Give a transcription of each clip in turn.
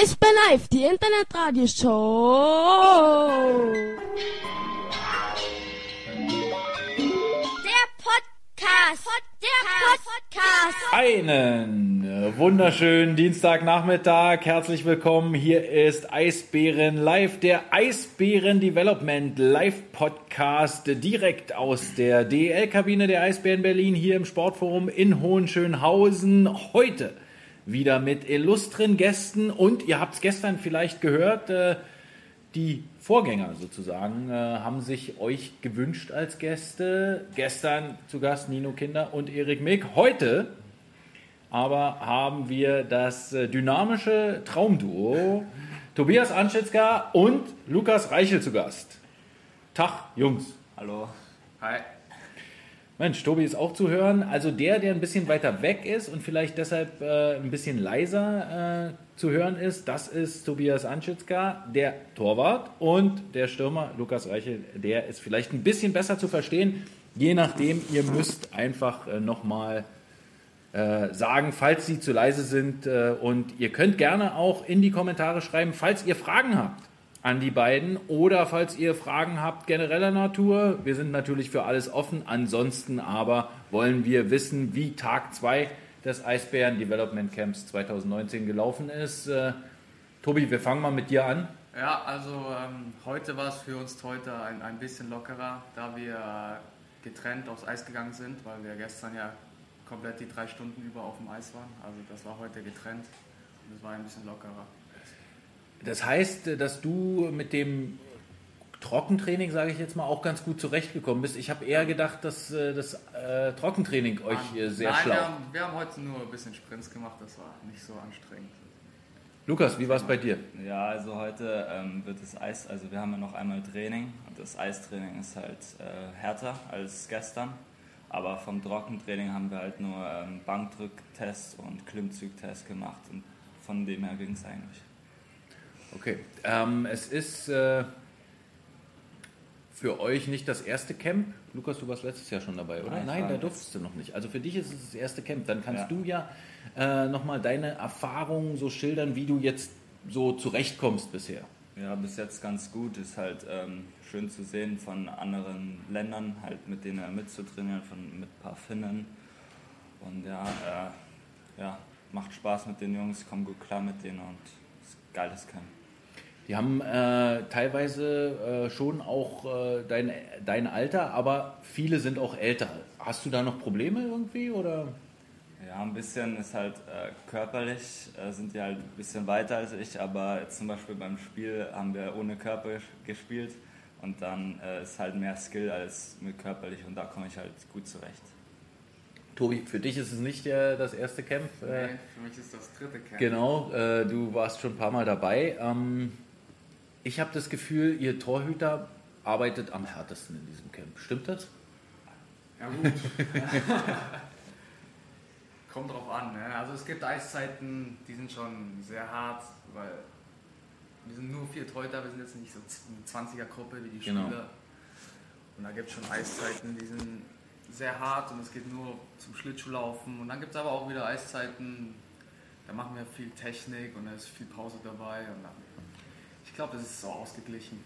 Eisbär Live, die Internetradioshow. Der Podcast. Der Podcast. Einen wunderschönen Dienstagnachmittag. Herzlich willkommen. Hier ist Eisbären Live, der Eisbären Development Live Podcast direkt aus der DL-Kabine der Eisbären Berlin hier im Sportforum in Hohenschönhausen. Heute wieder mit illustren Gästen und ihr habt es gestern vielleicht gehört, äh, die Vorgänger sozusagen äh, haben sich euch gewünscht als Gäste. Gestern zu Gast Nino Kinder und Erik Mick. Heute aber haben wir das äh, dynamische Traumduo Tobias Anschitzka und Lukas Reichel zu Gast. Tag, Jungs. Hallo. Hi. Mensch, Tobi ist auch zu hören. Also der, der ein bisschen weiter weg ist und vielleicht deshalb äh, ein bisschen leiser äh, zu hören ist, das ist Tobias Anschitzka, der Torwart und der Stürmer Lukas Reichel, der ist vielleicht ein bisschen besser zu verstehen. Je nachdem, ihr müsst einfach äh, nochmal äh, sagen, falls sie zu leise sind. Äh, und ihr könnt gerne auch in die Kommentare schreiben, falls ihr Fragen habt an die beiden oder falls ihr Fragen habt genereller Natur. Wir sind natürlich für alles offen. Ansonsten aber wollen wir wissen, wie Tag 2 des Eisbären Development Camps 2019 gelaufen ist. Äh, Tobi, wir fangen mal mit dir an. Ja, also ähm, heute war es für uns heute ein, ein bisschen lockerer, da wir getrennt aufs Eis gegangen sind, weil wir gestern ja komplett die drei Stunden über auf dem Eis waren. Also das war heute getrennt und es war ein bisschen lockerer. Das heißt, dass du mit dem Trockentraining, sage ich jetzt mal, auch ganz gut zurechtgekommen bist. Ich habe eher gedacht, dass äh, das äh, Trockentraining euch äh, sehr Nein, schlau. wir haben, wir haben heute nur ein bisschen Sprints gemacht, das war nicht so anstrengend. Lukas, wie war es bei dir? Ja, also heute ähm, wird das Eis, also wir haben ja noch einmal Training und das Eistraining ist halt äh, härter als gestern. Aber vom Trockentraining haben wir halt nur ähm, Bankdrücktest und Klimmzugtest gemacht und von dem her ging es eigentlich. Okay, ähm, es ist äh, für euch nicht das erste Camp. Lukas, du warst letztes Jahr schon dabei, oder? Nein, Nein, da durftest du noch nicht. Also für dich ist es das erste Camp. Dann kannst Ja. du ja äh, nochmal deine Erfahrungen so schildern, wie du jetzt so zurechtkommst bisher. Ja, bis jetzt ganz gut. Ist halt ähm, schön zu sehen von anderen Ländern, halt mit denen mitzutrainieren, von, mit ein paar Finnen. Und ja, äh, ja, macht Spaß mit den Jungs, komm gut klar mit denen und ist geiles Camp. Die haben äh, teilweise äh, schon auch äh, dein, dein Alter, aber viele sind auch älter. Hast du da noch Probleme irgendwie oder? Ja, ein bisschen ist halt äh, körperlich, äh, sind die halt ein bisschen weiter als ich, aber jetzt zum Beispiel beim Spiel haben wir ohne Körper gespielt und dann äh, ist halt mehr Skill als mit körperlich und da komme ich halt gut zurecht. Tobi, für dich ist es nicht äh, das erste Camp. Nee, für mich ist das dritte Camp. Genau, äh, du warst schon ein paar Mal dabei. Ähm, ich habe das Gefühl, ihr Torhüter arbeitet am härtesten in diesem Camp. Stimmt das? Ja gut. Kommt drauf an. Ne? Also es gibt Eiszeiten, die sind schon sehr hart, weil wir sind nur vier Torhüter, wir sind jetzt nicht so eine 20er-Gruppe wie die Genau. Spieler. Und da gibt es schon Eiszeiten, die sind sehr hart und es geht nur zum Schlittschuhlaufen. Und dann gibt es aber auch wieder Eiszeiten, da machen wir viel Technik und da ist viel Pause dabei. Und dann, ich glaube, das ist so ausgeglichen.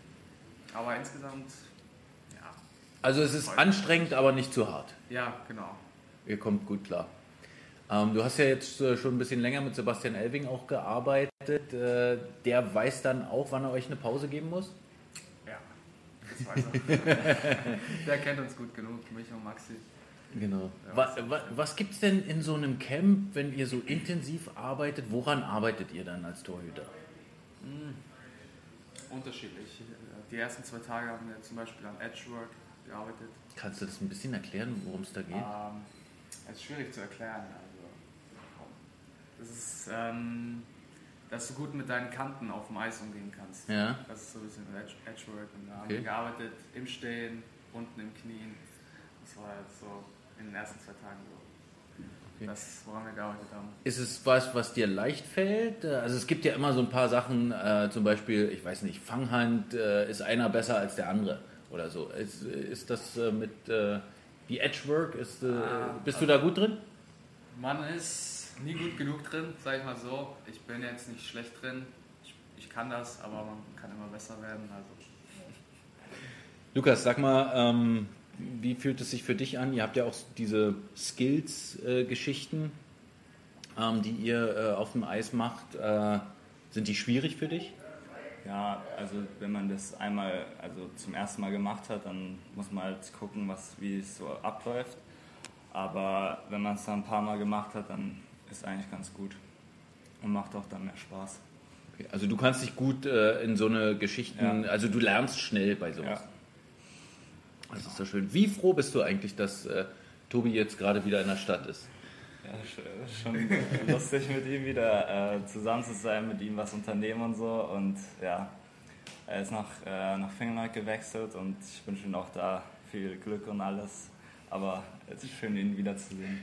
Aber insgesamt, ja, Also es ist anstrengend, aber nicht zu hart. ja genau. Ihr kommt gut klar. Ähm, du hast ja jetzt äh, schon ein bisschen länger mit Sebastian Elving auch gearbeitet. Äh, der weiß dann auch, wann er euch eine Pause geben muss? Ja, das weiß er. Der kennt uns gut genug, mich und Maxi. Genau. Ja, Was, was, was gibt es denn in so einem Camp, wenn ihr so intensiv arbeitet? Woran arbeitet ihr dann als Torhüter? Unterschiedlich. Die ersten zwei Tage haben wir zum Beispiel am Edgework gearbeitet. Kannst du das ein bisschen erklären, worum es da geht? Ähm, es ist schwierig zu erklären. Also, das ist, ähm, dass du gut mit deinen Kanten auf dem Eis umgehen kannst. Ja. Das ist so ein bisschen Edge, Edgework. Und da haben Okay. wir gearbeitet im Stehen, unten im Knien. Das war jetzt so in den ersten zwei Tagen so. Okay. Das, woran wir gearbeitet haben. Ist es was, was dir leicht fällt? Also es gibt ja immer so ein paar Sachen, äh, zum Beispiel, ich weiß nicht, Fanghand, äh, ist einer besser als der andere oder so. Ist, ist das äh, mit äh, die Edgework, ist, äh, Ah, bist du da gut drin? Man ist nie gut genug drin, sag ich mal so. Ich bin jetzt nicht schlecht drin. ich kann das, aber man kann immer besser werden. Also Lukas, sag mal, ähm, wie fühlt es sich für dich an? Ihr habt ja auch diese Skills-Geschichten, ähm, die ihr äh, auf dem Eis macht. Äh, sind die schwierig für dich? Ja, also wenn man das einmal, also zum ersten Mal gemacht hat, dann muss man halt gucken, was, wie es so abläuft. Aber wenn man es dann ein paar Mal gemacht hat, dann ist es eigentlich ganz gut und macht auch dann mehr Spaß. Okay, also du kannst dich gut äh, in so eine Geschichten, Ja. also du lernst schnell bei sowas. Ja. Das ist doch schön. Wie froh bist du eigentlich, dass äh, Tobi jetzt gerade wieder in der Stadt ist? Ja, sch- schon lustig mit ihm wieder äh, zusammen zu sein, mit ihm was unternehmen und so. Und ja, er ist nach, äh, nach Finnland gewechselt und ich wünsche ihm auch da viel Glück und alles. Aber es ist schön, ihn wiederzusehen.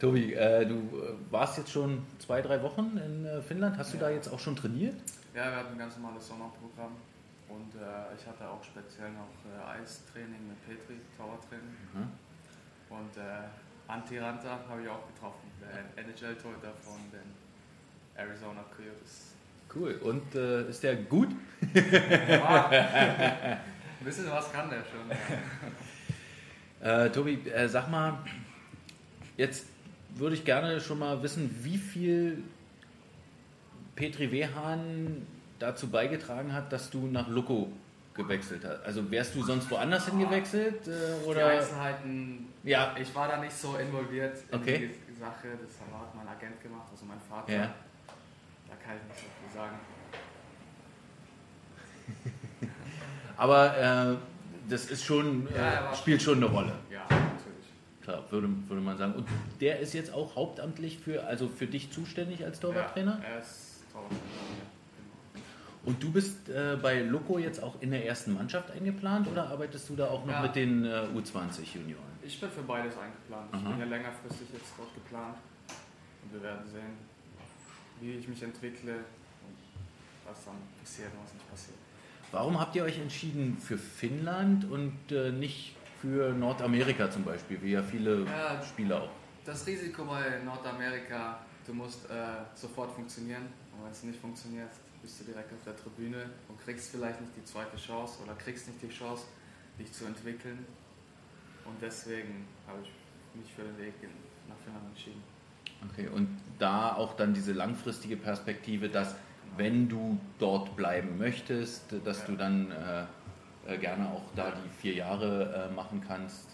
Tobi, äh, du äh, warst jetzt schon zwei, drei Wochen in äh, Finnland. Hast du da jetzt auch schon trainiert? Ja, wir hatten ein ganz normales Sommerprogramm und äh, ich hatte auch speziell noch äh, Eistraining mit Petri, Torwarttraining. Mhm. Und äh, Antti Ranta habe ich auch getroffen, der NHL-Torhüter von den Arizona Coyotes. Cool. Und äh, ist der gut? Ja, ein bisschen was kann der schon. Ja. Äh, Tobi, äh, sag mal, jetzt würde ich gerne schon mal wissen, wie viel Petri Wehan dazu beigetragen hat, dass du nach Loco gewechselt hast. Also wärst du sonst woanders hingewechselt? Äh, Die oder? Einzelheiten, Ja. ich war da nicht so involviert in Okay. die Sache, das hat mein Agent gemacht, also mein Vater. Ja. Da kann ich nicht so viel sagen. Aber äh, das ist schon, äh, Ja, spielt schon eine Rolle. Ja, natürlich. Klar, würde, würde man sagen. Und der ist jetzt auch hauptamtlich für, also für dich zuständig als Torwarttrainer? Ja, er ist Torwarttrainer. Und du bist äh, bei Loco jetzt auch in der ersten Mannschaft eingeplant oder arbeitest du da auch noch Ja. mit den äh, U20-Junioren? Ich bin für beides eingeplant. Ich Aha. bin ja längerfristig jetzt dort geplant. Und wir werden sehen, wie ich mich entwickle und was dann passiert und was nicht passiert. Warum habt ihr euch entschieden für Finnland und äh, nicht für Nordamerika zum Beispiel, wie ja viele Ja. Spieler auch? Das Risiko bei Nordamerika, du musst äh, sofort funktionieren. Und wenn es nicht funktioniert, bist du direkt auf der Tribüne und kriegst vielleicht nicht die zweite Chance oder kriegst nicht die Chance, dich zu entwickeln. Und deswegen habe ich mich für den Weg nach Finnland entschieden. Okay, und da auch dann diese langfristige Perspektive, dass wenn du dort bleiben möchtest, dass du dann äh, äh, gerne auch da die vier Jahre äh, machen kannst.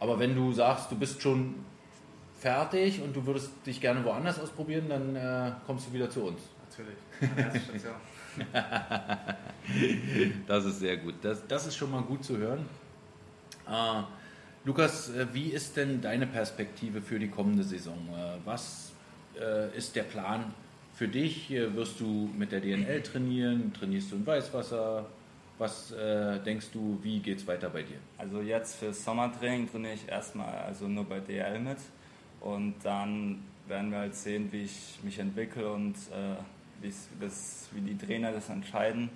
Aber wenn du sagst, du bist schon fertig und du würdest dich gerne woanders ausprobieren, dann äh, kommst du wieder zu uns. Natürlich. Das ist sehr gut. Das, das ist schon mal gut zu hören. Äh, Lukas, wie ist denn deine Perspektive für die kommende Saison? Äh, was äh, ist der Plan für dich? Äh, wirst du mit der DNL trainieren? Trainierst du in Weißwasser? Was äh, denkst du, wie geht es weiter bei dir? Also jetzt fürs Sommertraining trainiere ich erstmal also nur bei DL mit und dann werden wir halt sehen, wie ich mich entwickle und äh, wie's- das, wie die Trainer das entscheiden,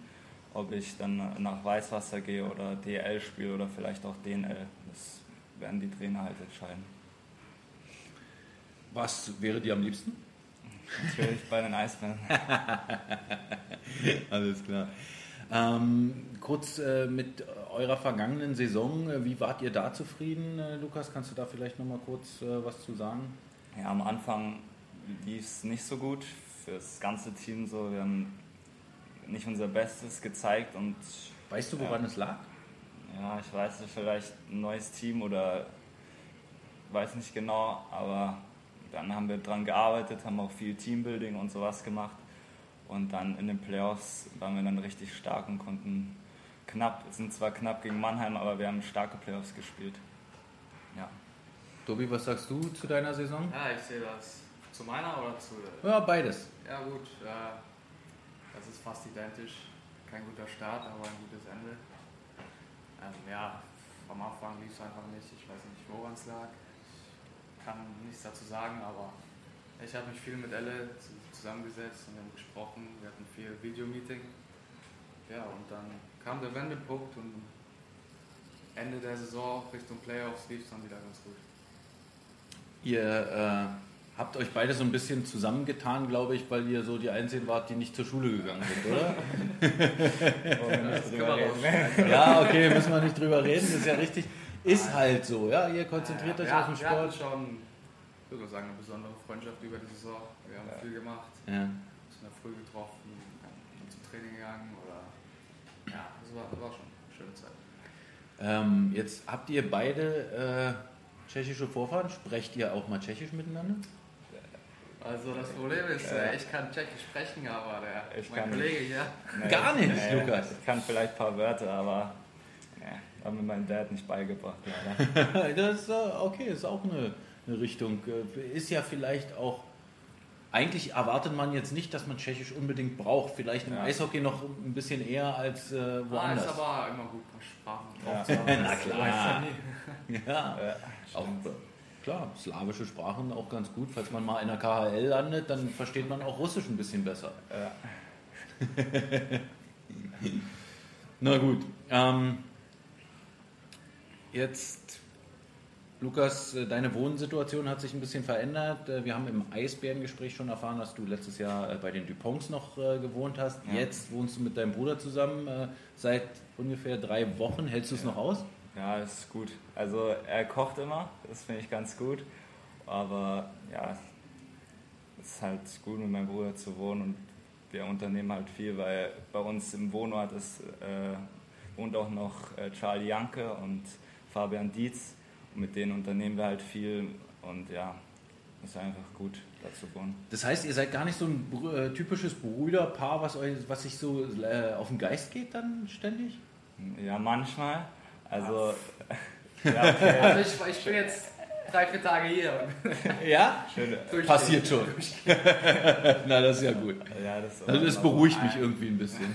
ob ich dann nach Weißwasser gehe oder DL spiele oder vielleicht auch DNL. Das werden die Trainer halt entscheiden. Was wäre dir am liebsten? Natürlich bei den Eisbären. Alles klar. Ähm, kurz äh, mit eurer vergangenen Saison, äh, wie wart ihr da zufrieden, äh, Lukas? Kannst du da vielleicht nochmal kurz äh, was zu sagen? Ja, am Anfang lief es nicht so gut für das ganze Team so. Wir haben nicht unser Bestes gezeigt und Weißt du, woran es lag? ja, ich weiß nicht, vielleicht ein neues Team oder weiß nicht genau, aber dann haben wir dran gearbeitet, haben auch viel Teambuilding und sowas gemacht und dann in den Playoffs waren wir dann richtig stark und konnten knapp, sind zwar knapp gegen Mannheim, aber wir haben starke Playoffs gespielt. Ja. Tobi, was sagst du zu deiner Saison? Ja, ich sehe das. Zu meiner oder zu. Ja, beides. Ja, gut. Äh, das ist fast identisch. Kein guter Start, aber ein gutes Ende. Ähm, ja, am Anfang lief es einfach nicht. Ich weiß nicht, woran es lag. Ich kann nichts dazu sagen, aber ich habe mich viel mit Elle zu- zusammengesetzt und wir haben gesprochen. Wir hatten viel Videomeeting. Ja, und dann kam der Wendepunkt und Ende der Saison Richtung Playoffs lief es dann wieder ganz gut. Ihr äh, habt euch beide so ein bisschen zusammengetan, glaube ich, weil ihr so die Einzigen wart, die nicht zur Schule gegangen sind, oder? Drüber reden. ja, okay, müssen wir nicht drüber reden, das ist ja richtig. Ist halt so, ja, ihr konzentriert euch ja, auf den Wir hatten Sport. schon, ich würde sagen, eine besondere Freundschaft über die Saison. Wir haben viel gemacht, Ja. sind in der Früh getroffen, dann zum Training gegangen oder ja, das war, das war schon eine schöne Zeit. Ähm, jetzt habt ihr beide äh, tschechische Vorfahren, sprecht ihr auch mal tschechisch miteinander? Also das Problem ist, äh, ich kann Tschechisch sprechen, aber der, Ich mein kann Kollege hier, Nee, Gar nicht, Lukas. Ich kann vielleicht ein paar Wörter, aber nee, hat mir mein Dad nicht beigebracht. Leider. Das ist äh, okay, ist auch eine, eine Richtung. Äh, Ist ja vielleicht auch. Eigentlich erwartet man jetzt nicht, dass man Tschechisch unbedingt braucht. Vielleicht im Ja. Eishockey noch ein bisschen eher als äh, ah, woanders. ist aber immer gut, ein paar Sprachen Ja. drauf zu haben. Na klar. ja ja, Ja. auch, klar, slawische Sprachen auch ganz gut. Falls man mal in der KHL landet, dann versteht man auch Russisch ein bisschen besser. Ja. Na gut. Ähm, jetzt, Lukas, äh, deine Wohnsituation hat sich ein bisschen verändert. Äh, Wir haben im Eisbärengespräch schon erfahren, dass du letztes Jahr äh, bei den Duponts noch gewohnt hast. Ja. Jetzt wohnst du mit deinem Bruder zusammen seit ungefähr drei Wochen. Hältst du es noch aus? Ja, ist gut. Also er kocht immer, das finde ich ganz gut. Aber ja, es ist halt gut mit meinem Bruder zu wohnen und wir unternehmen halt viel, weil bei uns im Wohnort ist, äh, wohnt auch noch äh, Charlie Janke und Fabian Dietz. Und mit denen unternehmen wir halt viel und ja, ist einfach gut, da zu wohnen. Das heißt, ihr seid gar nicht so ein äh, typisches Brüderpaar, was, euch, was sich so äh, auf den Geist geht dann ständig? Ja, manchmal. Also, ja, okay. Also ich, ich bin jetzt drei, vier Tage hier Ja? Schön. Passiert schon. Na, das ist ja gut. ja, das, ist Also das beruhigt mich irgendwie ein bisschen.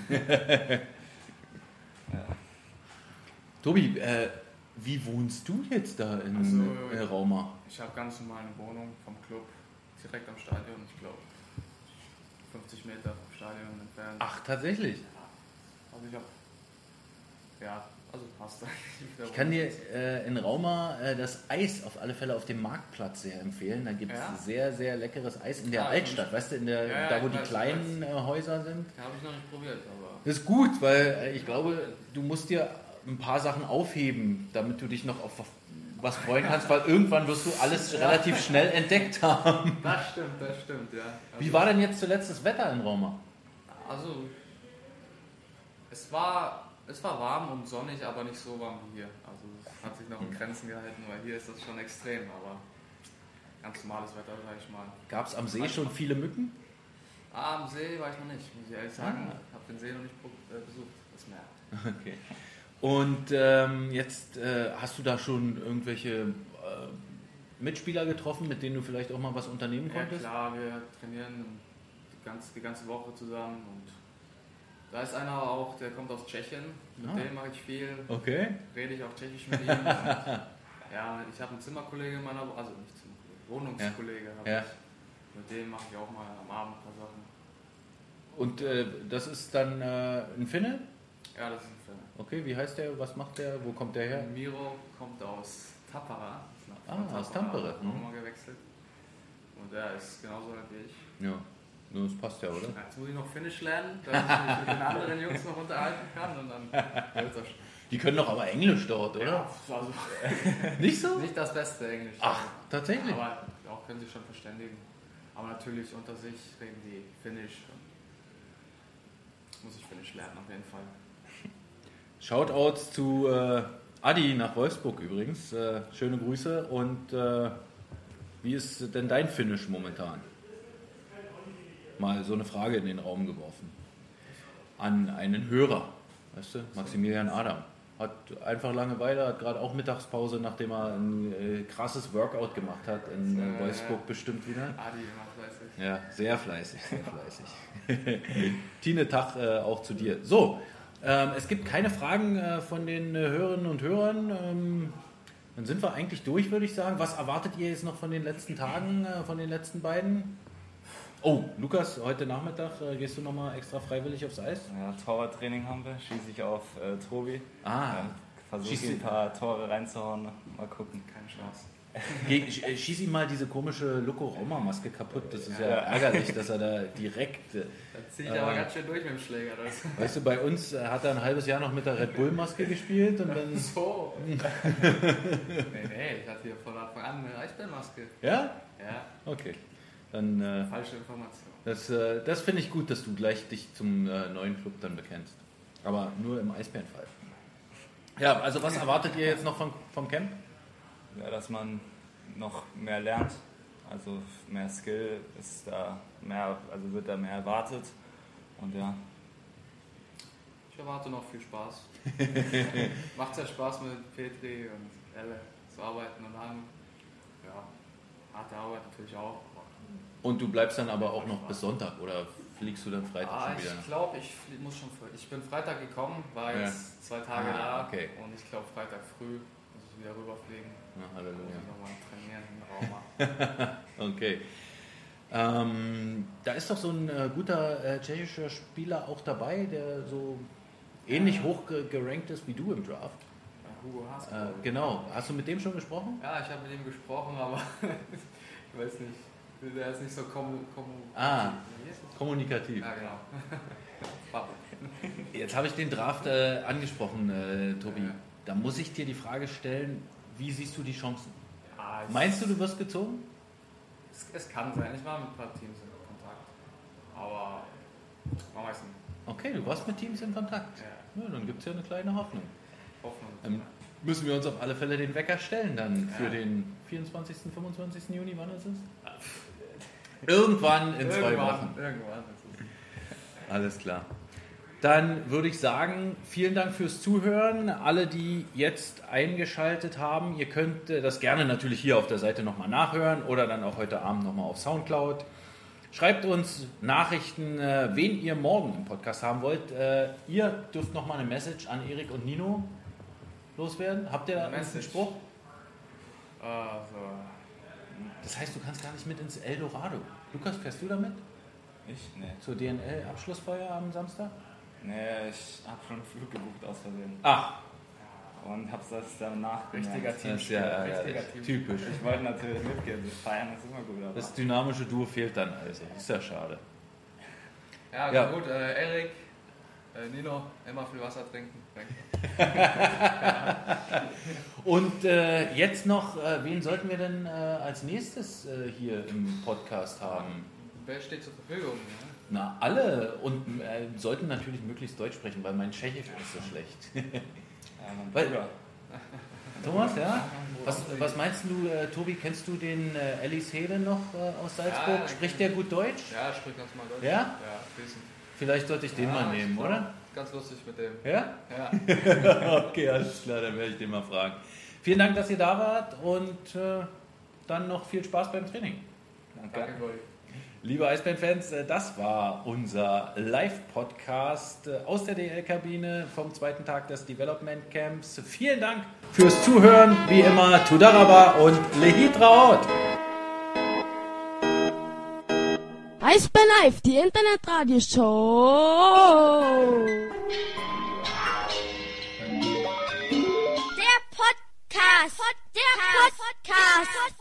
Tobi, äh, wie wohnst du jetzt da in Also, äh, Rauma? Ich habe ganz normal eine Wohnung vom Club direkt am Stadion, ich glaube 50 Meter vom Stadion entfernt. Ach, tatsächlich. Also ich habe, ja, also passt. Ich kann dir äh, in Rauma äh, das Eis auf alle Fälle auf dem Marktplatz sehr empfehlen. Da gibt es Ja? sehr, sehr leckeres Eis in der Ah, Altstadt, weißt du, in der, Ja, ja, da wo die weiß, kleinen äh, Häuser sind. Ja, habe ich noch nicht probiert, aber Das ist gut, weil äh, ich glaube, du musst dir ein paar Sachen aufheben, damit du dich noch auf was freuen kannst, weil irgendwann wirst du alles relativ schnell entdeckt haben. das stimmt, das stimmt, ja. Also, Wie war denn jetzt zuletzt das Wetter in Rauma? Also, es war, es war warm und sonnig, aber nicht so warm wie hier. Also es hat sich noch in Grenzen gehalten, weil hier ist das schon extrem, aber ganz normales Wetter, sag ich mal. Gab es am See schon viele Mücken? Ah, am See war ich noch nicht, muss ich ehrlich sagen. Ah. Ich habe den See noch nicht äh, besucht, das Meer. Okay. Und ähm, jetzt äh, hast du da schon irgendwelche äh, Mitspieler getroffen, mit denen du vielleicht auch mal was unternehmen Ja konntest? klar, wir trainieren die ganze, die ganze Woche zusammen und da ist einer auch, der kommt aus Tschechien, mit Ah. dem mache ich viel, Okay. rede ich auch Tschechisch mit ihm. ja, ich habe einen Zimmerkollege in meiner, also nicht Zimmerkollege, Wohnungskollege habe Ja. ich. Mit dem mache ich auch mal am Abend ein paar Sachen. Und äh, das ist dann äh, ein Finne? Ja, das ist ein Film. Okay, wie heißt der? Was macht der? Wo kommt der her? Miro kommt aus Tappara. Ah, von aus Tampere, mhm. mal gewechselt. Und er ist genauso alt wie ich. Ja, nur das passt ja, oder? Ja, Jetzt muss ich noch Finnisch lernen, damit ich mich mit den anderen Jungs noch unterhalten kann und dann Die können doch aber Englisch dort, oder? Ja, also Nicht so? nicht das beste Englisch. Ach, tatsächlich. Aber auch können sich schon verständigen. Aber natürlich unter sich reden die Finnisch. Muss ich Finnisch lernen auf jeden Fall. Shoutouts zu äh, Adi nach Wolfsburg übrigens. Äh, schöne Grüße. Und äh, wie ist denn dein Finish momentan? Mal so eine Frage in den Raum geworfen. An einen Hörer, weißt du, Maximilian Adam. Hat einfach Langeweile, hat gerade auch Mittagspause, nachdem er ein äh, krasses Workout gemacht hat in äh, Wolfsburg bestimmt wieder. Adi immer fleißig. Ja, sehr fleißig, sehr fleißig. Tine, Tag äh, auch zu dir. So, ähm, es gibt keine Fragen äh, von den äh, Hörerinnen und Hörern. Ähm, dann sind wir eigentlich durch, würde ich sagen. Was erwartet ihr jetzt noch von den letzten Tagen, äh, von den letzten beiden? Oh, Lukas, heute Nachmittag äh, gehst du nochmal extra freiwillig aufs Eis? Ja, Torwarttraining haben wir, schieße ich auf äh, Tobi. Ah, Ja, Versuche ein paar Tore reinzuhauen, mal gucken. Keine Chance. Sch- äh, schieß ihm mal diese komische Loco-Roma-Maske kaputt. Das ist ja, ärgerlich, dass er da direkt. äh, Da ziehe ich aber ganz schön durch mit dem Schläger. Das Weißt du, bei uns äh, hat er ein halbes Jahr noch mit der Red Bull-Maske gespielt und dann. so. nee, nee, ich hatte hier von Anfang an eine Eisbärenmaske. Ja? Ja, Okay. Dann. Äh, falsche Information. das äh, das finde ich gut, dass du gleich dich zum äh, neuen Club dann bekennst. Aber nur im Eisbärenfall. Ja, also was erwartet ihr jetzt noch vom, vom Camp? Ja, dass man noch mehr lernt. Also mehr Skill ist da mehr, also wird da mehr erwartet. Und ja, Ich erwarte noch viel Spaß. Macht ja Spaß mit Petri und Elle zu arbeiten und dann, ja, harte Arbeit natürlich auch. Und du bleibst dann aber auch noch bis Sonntag oder fliegst du dann Freitag Ah, schon wieder? ich glaube, ich muss schon. Ich bin Freitag gekommen, war Ja. jetzt zwei Tage Ah, da okay. und ich glaube Freitag früh muss ich wieder rüberfliegen. Na, Muss Halleluja. ich nochmal trainieren in Rauma. Okay. Ähm, da ist doch so ein äh, guter äh, tschechischer Spieler auch dabei, der so ähnlich hoch ge gerankt ist wie du im Draft. Ja, Hugo Haas. Äh, genau. Hast du mit dem schon gesprochen? Ja, ich habe mit ihm gesprochen, aber ich weiß nicht. Der ist nicht so kommu. kommu Ah. Kommunikativ. Ja, genau. Jetzt habe ich den Draft äh, angesprochen, äh, Tobi. Ja. Da muss ich dir die Frage stellen, wie siehst du die Chancen? Ah, ich- Meinst du, du wirst gezogen? Es, es kann sein. Ich war mit ein paar Teams in Kontakt. Aber man weiß nicht. Okay, du warst mit Teams in Kontakt. Ja. Ja, dann gibt es ja eine kleine Hoffnung. Hoffnung. Dann müssen wir uns auf alle Fälle den Wecker stellen dann für Ja. den 24., 25. Juni, wann ist es? Irgendwann in zwei Wochen. Irgendwann. Alles klar. Dann würde ich sagen, vielen Dank fürs Zuhören. Alle, die jetzt eingeschaltet haben, ihr könnt äh, das gerne natürlich hier auf der Seite nochmal nachhören oder dann auch heute Abend nochmal auf Soundcloud. Schreibt uns Nachrichten, äh, wen ihr morgen im Podcast haben wollt. Äh, Ihr dürft nochmal eine Message an Erik und Nino loswerden. Habt ihr da Eine einen Message? Spruch? also, Das heißt, du kannst gar nicht mit ins Eldorado. Lukas, fährst du damit ich? Nee. zur DNL-Abschlussfeier am Samstag? Nee, ich habe schon einen Flug gebucht aus Versehen. Ach, Und hab's das danach richtiger gemerkt. das ist ja Richtiger. Team. typisch. Ich wollte natürlich mitgehen. Feiern ist immer gut, aber Das dynamische Duo fehlt dann also. Ist ja schade. ja, Ja. gut. Äh, Erik, äh, Nino, immer viel Wasser trinken. Danke. Und äh, jetzt noch, äh, wen sollten wir denn äh, als nächstes äh, hier im Podcast haben? Wer steht zur Verfügung? Ne? Na, alle. Und äh, sollten natürlich möglichst Deutsch sprechen, weil mein Tschechisch ist so schlecht. ja, mein Weil- Bruder. Thomas, ja? Was, was meinst du, äh, Tobi, kennst du den äh, Alice Hele noch äh, aus Salzburg? Ja, Spricht der gut Deutsch? Ja, sprich ganz mal Deutsch. Ja? Ja, fließend. Vielleicht sollte ich den Ja, mal nehmen, oder? Ganz lustig mit dem. Ja? Ja, Okay, alles klar, dann werde ich den mal fragen. Vielen Dank, dass ihr da wart und äh, dann noch viel Spaß beim Training. Danke. danke. Liebe Eisbären-Fans, äh, das war unser Live-Podcast äh, aus der DL-Kabine vom zweiten Tag des Development Camps. Vielen Dank fürs Zuhören, wie immer, Tudaraba und Lehitraut. Eisbär Live, die Internetradioshow. Der Podcast. Der Podcast.